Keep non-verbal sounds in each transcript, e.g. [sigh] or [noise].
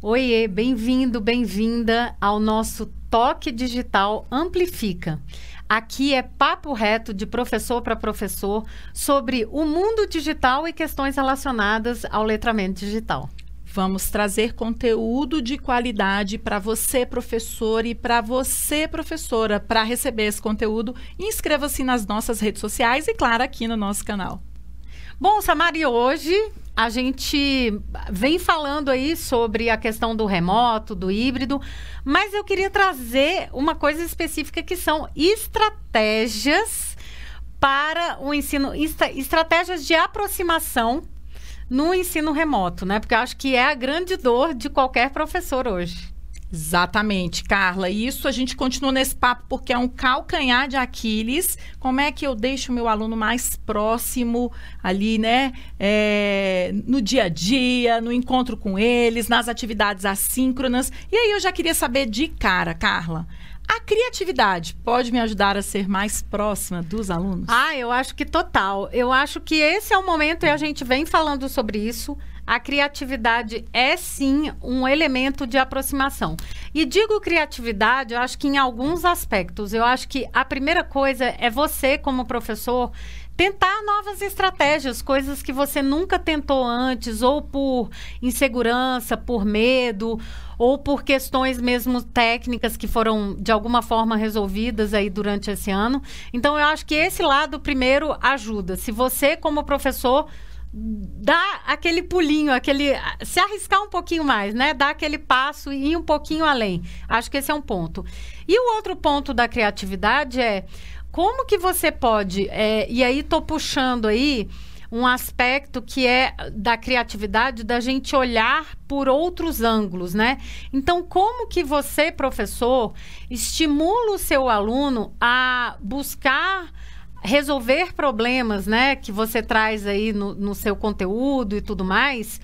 Oiê, bem-vindo, bem-vinda ao nosso Toque Digital Amplifica. Aqui é papo reto de professor para professor sobre o mundo digital e questões relacionadas ao letramento digital. Vamos trazer conteúdo de qualidade para você, professor, e para você, professora. Para receber esse conteúdo, inscreva-se nas nossas redes sociais e, claro, aqui no nosso canal. Bom, Samari, hoje a gente vem falando aí sobre a questão do remoto, do híbrido, mas eu queria trazer uma coisa específica que são estratégias para o ensino, estratégias de aproximação no ensino remoto, né? Porque eu acho que é a grande dor de qualquer professor hoje. Exatamente, Carla. E isso a gente continua nesse papo porque é um calcanhar de Aquiles. Como é que eu deixo o meu aluno mais próximo ali, né? É, no dia a dia, no encontro com eles, nas atividades assíncronas. E aí eu já queria saber de cara, Carla. A criatividade pode me ajudar a ser mais próxima dos alunos? Ah, eu acho que total. Eu acho que esse é o momento e a gente vem falando sobre isso a criatividade é sim um elemento de aproximação. E digo criatividade, eu acho que em alguns aspectos. Eu acho que a primeira coisa é você, como professor, tentar novas estratégias, coisas que você nunca tentou antes, ou por insegurança, por medo, ou por questões mesmo técnicas que foram de alguma forma resolvidas aí durante esse ano. Então eu acho que esse lado primeiro ajuda. Se você como professor dar aquele pulinho, aquele se arriscar um pouquinho mais, né? Dar aquele passo e ir um pouquinho além. Acho que esse é um ponto. E o outro ponto da criatividade é como que você pode, é, e aí tô puxando aí um aspecto que é da criatividade, da gente olhar por outros ângulos, né? Então, como que você, professor, estimula o seu aluno a buscar resolver problemas, né, que você traz aí no, no seu conteúdo e tudo mais,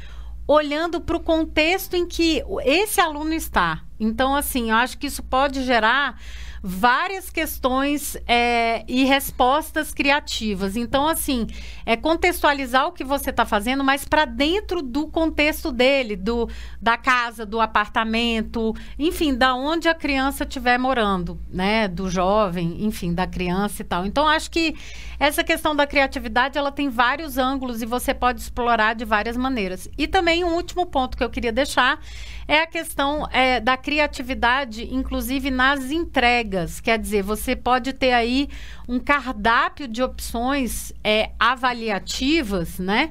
olhando para o contexto em que esse aluno está. Então, assim, eu acho que isso pode gerar várias questões é, e respostas criativas. Então, assim, é contextualizar o que você está fazendo, mas para dentro do contexto dele, do, da casa, do apartamento, enfim, da onde a criança estiver morando, né? Do jovem, enfim, da criança e tal. Então, acho que essa questão da criatividade, ela tem vários ângulos e você pode explorar de várias maneiras. E também um último ponto que eu queria deixar é a questão é, da criatividade, inclusive nas entregas. Quer dizer, você pode ter aí um cardápio de opções é, avaliativas, né?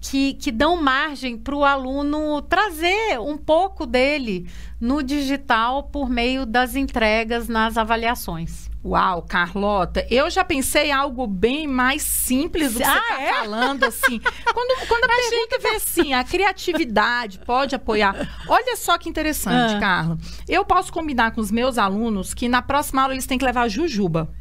Que, que dão margem para o aluno trazer um pouco dele no digital por meio das entregas nas avaliações. Uau, Carlota, eu já pensei algo bem mais simples do que ah, você está é? falando, assim. [laughs] Quando, quando a, a pergunta vê assim, a criatividade pode apoiar. Olha só que interessante, ah. Carla. Eu posso combinar com os meus alunos que na próxima aula eles têm que levar jujuba.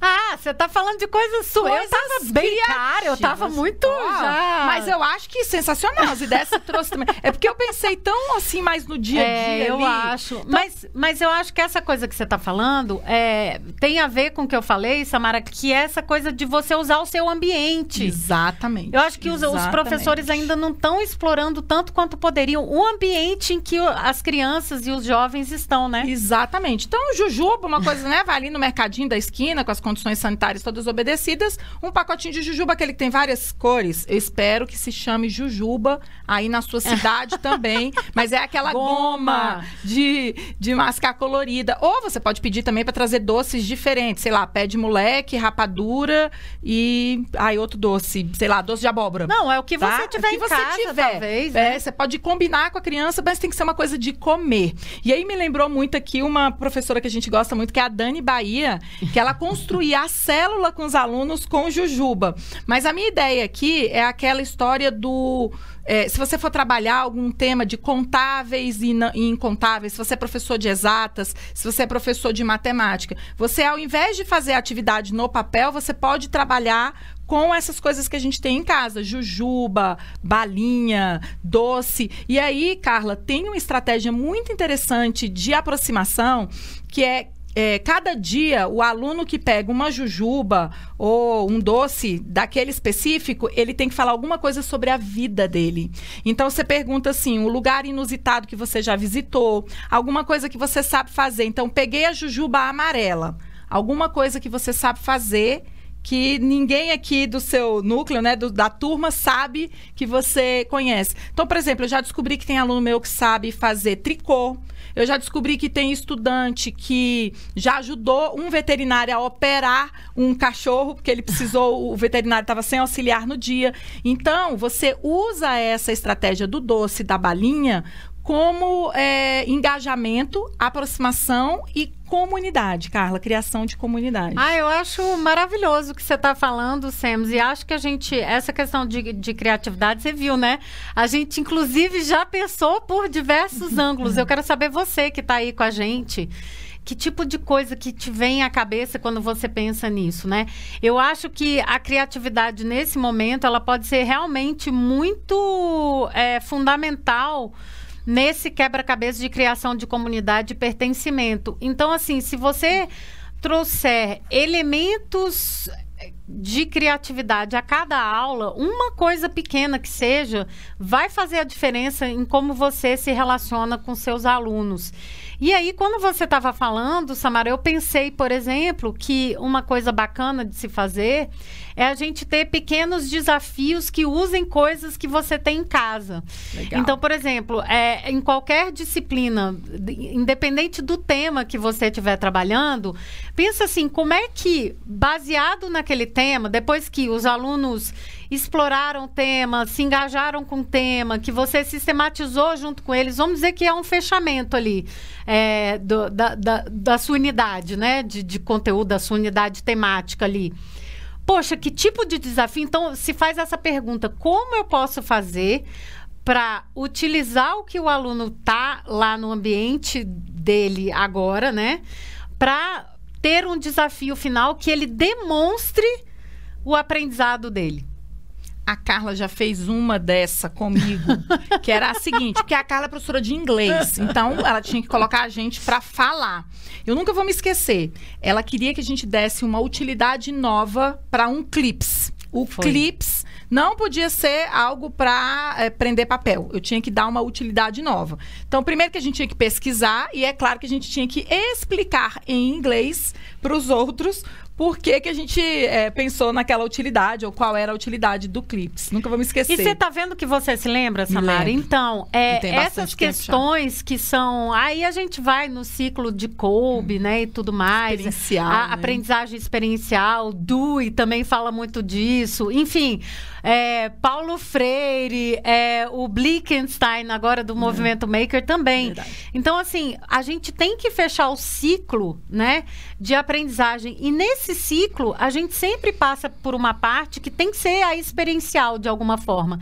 Ah, você tá falando de coisas suas. Eu tava bem cara, eu tava muito já. Mas eu acho que sensacional. As ideias você trouxe também. É porque eu pensei tão assim mais no dia a é, dia. É, eu ali. acho. Então... Mas, mas eu acho que essa coisa que você tá falando é, tem a ver com o que eu falei, Samara, que é essa coisa de você usar o seu ambiente. Exatamente. Eu acho que os, os professores ainda não estão explorando tanto quanto poderiam o ambiente em que as crianças e os jovens estão, né? Exatamente. Então, o Jujuba, uma coisa, né? Vai ali no mercadinho da esquina com as condições sanitárias todas obedecidas, um pacotinho de jujuba, aquele que tem várias cores. Eu espero que se chame jujuba aí na sua cidade [laughs] também. Mas é aquela goma, de, de mascar colorida. Ou você pode pedir também para trazer doces diferentes. Sei lá, pé de moleque, rapadura e. Aí, outro doce. Sei lá, doce de abóbora. Não, é o que tá? você tiver o que em você casa, tiver. talvez. É, né? você pode combinar com a criança, mas tem que ser uma coisa de comer. E aí me lembrou muito aqui uma professora que a gente gosta muito, que é a Dani Bahia, que ela construía a célula com os alunos com jujuba. Mas a minha ideia aqui é aquela história do. É, se você for trabalhar algum tema de contáveis e, e, incontáveis, se você é professor de exatas, se você é professor de matemática, você, ao invés de fazer a atividade no papel, você pode trabalhar com essas coisas que a gente tem em casa, jujuba, balinha, doce. E aí, Carla, tem uma estratégia muito interessante de aproximação que é é, cada dia o aluno que pega uma jujuba ou um doce daquele específico, ele tem que falar alguma coisa sobre a vida dele. Então você pergunta assim, um lugar inusitado que você já visitou, alguma coisa que você sabe fazer. Então peguei a jujuba amarela, alguma coisa que você sabe fazer que ninguém aqui do seu núcleo, né, do, da turma, sabe que você conhece. Então, por exemplo, eu já descobri que tem aluno meu que sabe fazer tricô. Eu já descobri que tem estudante que já ajudou um veterinário a operar um cachorro, porque ele precisou, o veterinário estava sem auxiliar no dia. Então, você usa essa estratégia do doce, da balinha, como é, engajamento, aproximação e comunidade, Carla, criação de comunidade. Ah, eu acho maravilhoso o que você está falando, Sams, e acho que a gente, essa questão de, de criatividade, você viu, né? A gente, inclusive, já pensou por diversos [laughs] ângulos. Eu quero saber você que está aí com a gente. Que tipo de coisa que te vem à cabeça quando você pensa nisso, né? Eu acho que a criatividade nesse momento ela pode ser realmente muito é, fundamental nesse quebra-cabeça de criação de comunidade e pertencimento. Então, assim, se você trouxer elementos de criatividade a cada aula, uma coisa pequena que seja, vai fazer a diferença em como você se relaciona com seus alunos. E aí, quando você estava falando, Samara, eu pensei, por exemplo, que uma coisa bacana de se fazer é a gente ter pequenos desafios que usem coisas que você tem em casa. Legal. Então, por exemplo, é, em qualquer disciplina, independente do tema que você estiver trabalhando, pensa assim, como é que, baseado naquele tema, depois que os alunos exploraram tema, se engajaram com tema, que você sistematizou junto com eles, vamos dizer que é um fechamento ali é, do, da, da, da, sua unidade, né? De, de conteúdo, da sua unidade temática ali. Poxa, que tipo de desafio? Então, se faz essa pergunta: como eu posso fazer para utilizar o que o aluno tá lá no ambiente dele agora, né? Para ter um desafio final que ele demonstre o aprendizado dele a Carla já fez uma dessa comigo, que era a seguinte, porque a Carla é professora de inglês, então ela tinha que colocar a gente para falar. Eu nunca vou me esquecer. Ela queria que a gente desse uma utilidade nova para um clips. O Foi. clips não podia ser algo para é, prender papel. Eu tinha que dar uma utilidade nova. Então, primeiro que a gente tinha que pesquisar e é claro que a gente tinha que explicar em inglês para os outros por que, que a gente é, pensou naquela utilidade ou qual era a utilidade do Clips. Nunca vou me esquecer. E você tá vendo que você se lembra, Samara? Então, é, essas questões que são. Aí a gente vai no ciclo de Kolbe, hum. né? E tudo mais. Experiencial. A né? aprendizagem experiencial, Dewey também fala muito disso. Enfim, é, Paulo Freire, é, o Blickenstein, agora do é. Movimento Maker também. Verdade. Então, assim, a gente tem que fechar o ciclo, né? De aprendizagem. E nesse nesse ciclo, a gente sempre passa por uma parte que tem que ser a experiencial de alguma forma.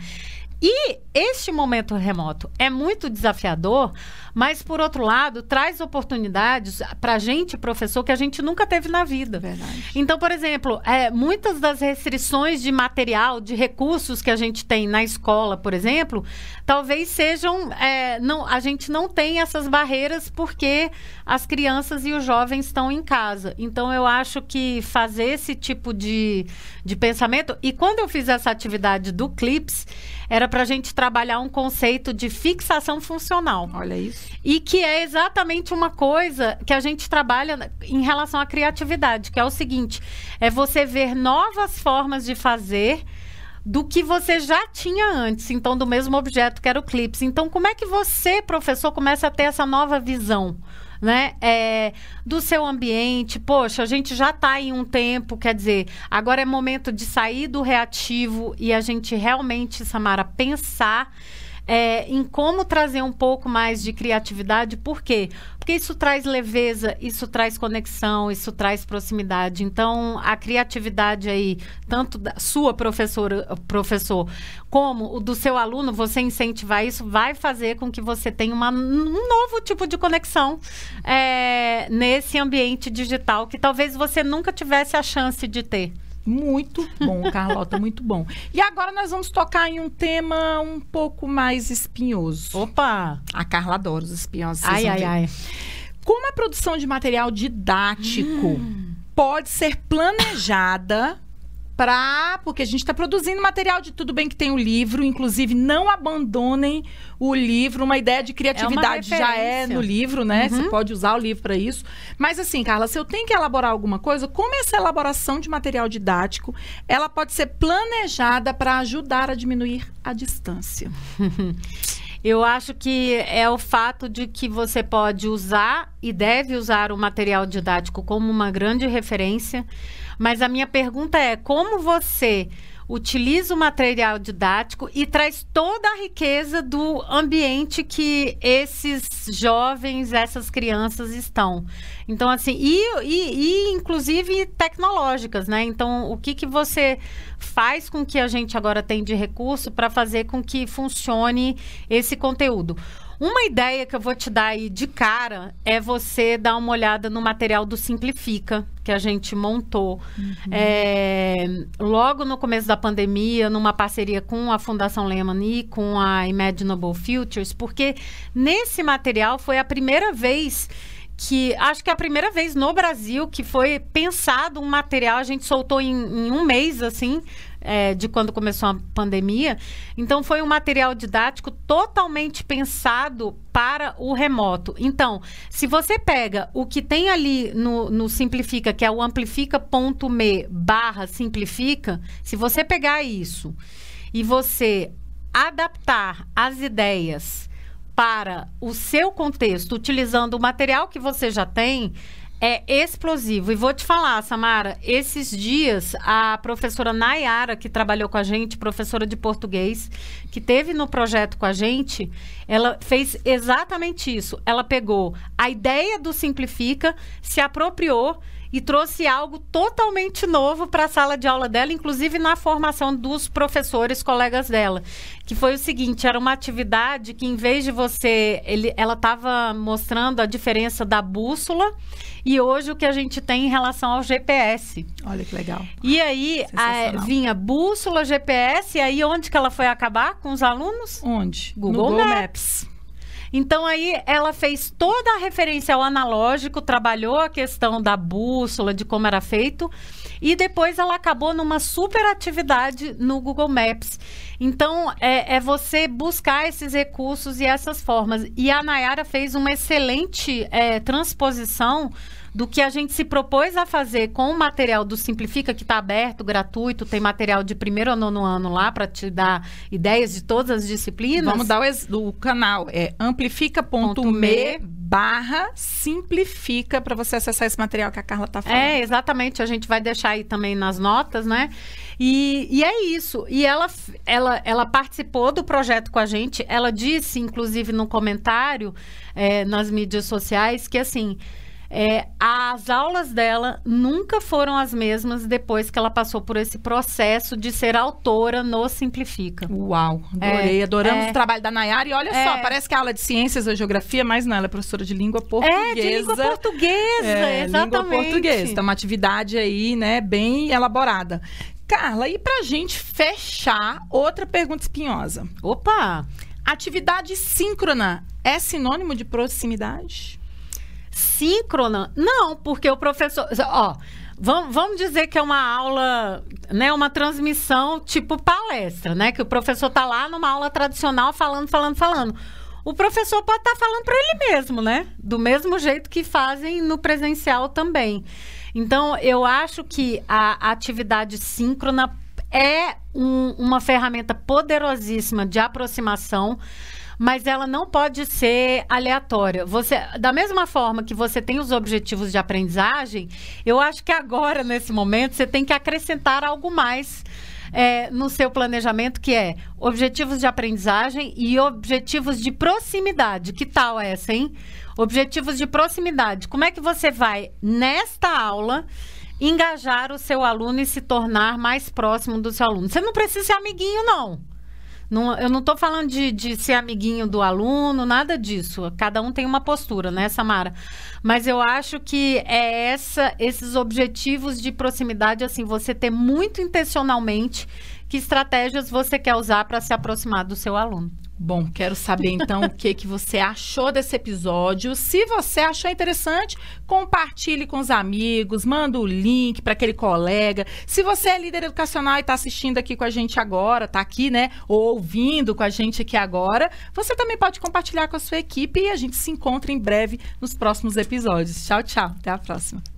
E este momento remoto é muito desafiador, mas, por outro lado, traz oportunidades para a gente, professor, que a gente nunca teve na vida. Verdade. Então, por exemplo, é, muitas das restrições de material, de recursos que a gente tem na escola, por exemplo, talvez sejam. É, não, a gente não tem essas barreiras porque as crianças e os jovens estão em casa. Então, eu acho que fazer esse tipo de, de pensamento. E quando eu fiz essa atividade do CLIPS, era para a gente trabalhar um conceito de fixação funcional. Olha isso. E que é exatamente uma coisa que a gente trabalha em relação à criatividade, que é o seguinte: é você ver novas formas de fazer do que você já tinha antes, então do mesmo objeto que era o clips. Então, como é que você, professor, começa a ter essa nova visão? Né? É, do seu ambiente. Poxa, a gente já está em um tempo, quer dizer, agora é momento de sair do reativo e a gente realmente, Samara, pensar é, em como trazer um pouco mais de criatividade. Por quê? Porque isso traz leveza, isso traz conexão, isso traz proximidade. Então, a criatividade aí, tanto da sua professora, professor, como o do seu aluno, você incentivar isso, vai fazer com que você tenha uma, um novo tipo de conexão é, nesse ambiente digital que talvez você nunca tivesse a chance de ter. Muito bom, Carlota, muito bom. E agora nós vamos tocar em um tema um pouco mais espinhoso. Opa! A Carla adora os espinhosos. Ai, ai, ver. ai. Como a produção de material didático Hum. pode ser planejada para porque a gente está produzindo material de tudo bem que tem o livro, inclusive não abandonem o livro, uma ideia de criatividade já é no livro, né? Uhum. Você pode usar o livro para isso. Mas assim, Carla, se eu tenho que elaborar alguma coisa, como essa elaboração de material didático, ela pode ser planejada para ajudar a diminuir a distância. [laughs] Eu acho que é o fato de que você pode usar e deve usar o material didático como uma grande referência, mas a minha pergunta é como você utiliza o material didático e traz toda a riqueza do ambiente que esses jovens, essas crianças estão. Então, assim, e, e, e, inclusive tecnológicas, né? Então, o que, que você faz com que a gente agora tem de recurso para fazer com que funcione esse conteúdo? Uma ideia que eu vou te dar aí de cara é você dar uma olhada no material do Simplifica, que a gente montou. É, logo no começo da pandemia, numa parceria com a Fundação Lehman e com a Imaginable Futures, porque nesse material foi a primeira vez que acho que é a primeira vez no Brasil que foi pensado um material, a gente soltou em, em um mês, assim, é, de quando começou a pandemia. Então, foi um material didático totalmente pensado para o remoto. Então, se você pega o que tem ali no, no Simplifica, que é o amplifica.me barra simplifica, se você pegar isso e você adaptar as ideias para o seu contexto, utilizando o material que você já tem, é explosivo. E vou te falar, Samara, esses dias a professora Nayara, que trabalhou com a gente, professora de português, que teve no projeto com a gente, ela fez exatamente isso. Ela pegou a ideia do Simplifica, se apropriou e trouxe algo totalmente novo para a sala de aula dela, inclusive na formação dos professores, colegas dela. Que foi o seguinte: era uma atividade que, em vez de você. Ele, ela estava mostrando a diferença da bússola e hoje o que a gente tem em relação ao GPS. Olha que legal. E aí a, vinha bússola, GPS, e aí onde que ela foi acabar com os alunos? Onde? Google, Google Maps. Maps. Então aí ela fez toda a referência ao analógico, trabalhou a questão da bússola, de como era feito, e depois ela acabou numa super atividade no Google Maps. Então é, é você buscar esses recursos e essas formas. E a Nayara fez uma excelente é, transposição do que a gente se propôs a fazer com o material do Simplifica, que está aberto, gratuito, tem material de primeiro a nono ano lá para te dar ideias de todas as disciplinas. Vamos dar o, o canal, é amplifica.me barra simplifica para você acessar esse material que a Carla está falando. É, exatamente, a gente vai deixar aí também nas notas, né? E, e é isso. E ela, ela, ela participou do projeto com a gente, ela disse, inclusive, no comentário é, nas mídias sociais, que assim é, as aulas dela nunca foram as mesmas depois que ela passou por esse processo de ser autora no Simplifica. Uau, adorei. É, Adoramos é, o trabalho da Nayara. E olha só, parece que a aula de ciências ou geografia, mas não, ela é professora de língua portuguesa. É, de língua portuguesa, é, exatamente. Língua portuguesa. Então, uma atividade aí, né, bem elaborada. Carla, e pra gente fechar, outra pergunta espinhosa. Opa! Atividade síncrona é sinônimo de proximidade? Síncrona? Não, porque o professor. Ó, vamos, dizer que é uma aula, né? Uma transmissão tipo palestra, né? Que o professor tá lá numa aula tradicional falando, falando, falando. O professor pode estar tá falando para ele mesmo, né? Do mesmo jeito que fazem no presencial também. Então, eu acho que a atividade síncrona é um, uma ferramenta poderosíssima de aproximação mas ela não pode ser aleatória. Você, da mesma forma que você tem os objetivos de aprendizagem, eu acho que agora nesse momento você tem que acrescentar algo mais. É, no seu planejamento, que é objetivos de aprendizagem e objetivos de proximidade. Que tal essa, hein? Objetivos de proximidade. Como é que você vai, nesta aula, engajar o seu aluno e se tornar mais próximo do seu aluno? Você não precisa ser amiguinho, não. Não, eu não estou falando de, de ser amiguinho do aluno, nada disso. Cada um tem uma postura, né, Samara? Mas eu acho que é essa, esses objetivos de proximidade, assim, você ter muito intencionalmente que estratégias você quer usar para se aproximar do seu aluno. Bom, quero saber então o que, que você achou desse episódio. Se você achou interessante, compartilhe com os amigos, manda o link para aquele colega. Se você é líder educacional e está assistindo aqui com a gente agora, está aqui, né, ou ouvindo com a gente aqui agora, você também pode compartilhar com a sua equipe e a gente se encontra em breve nos próximos episódios. Tchau, tchau. Até a próxima.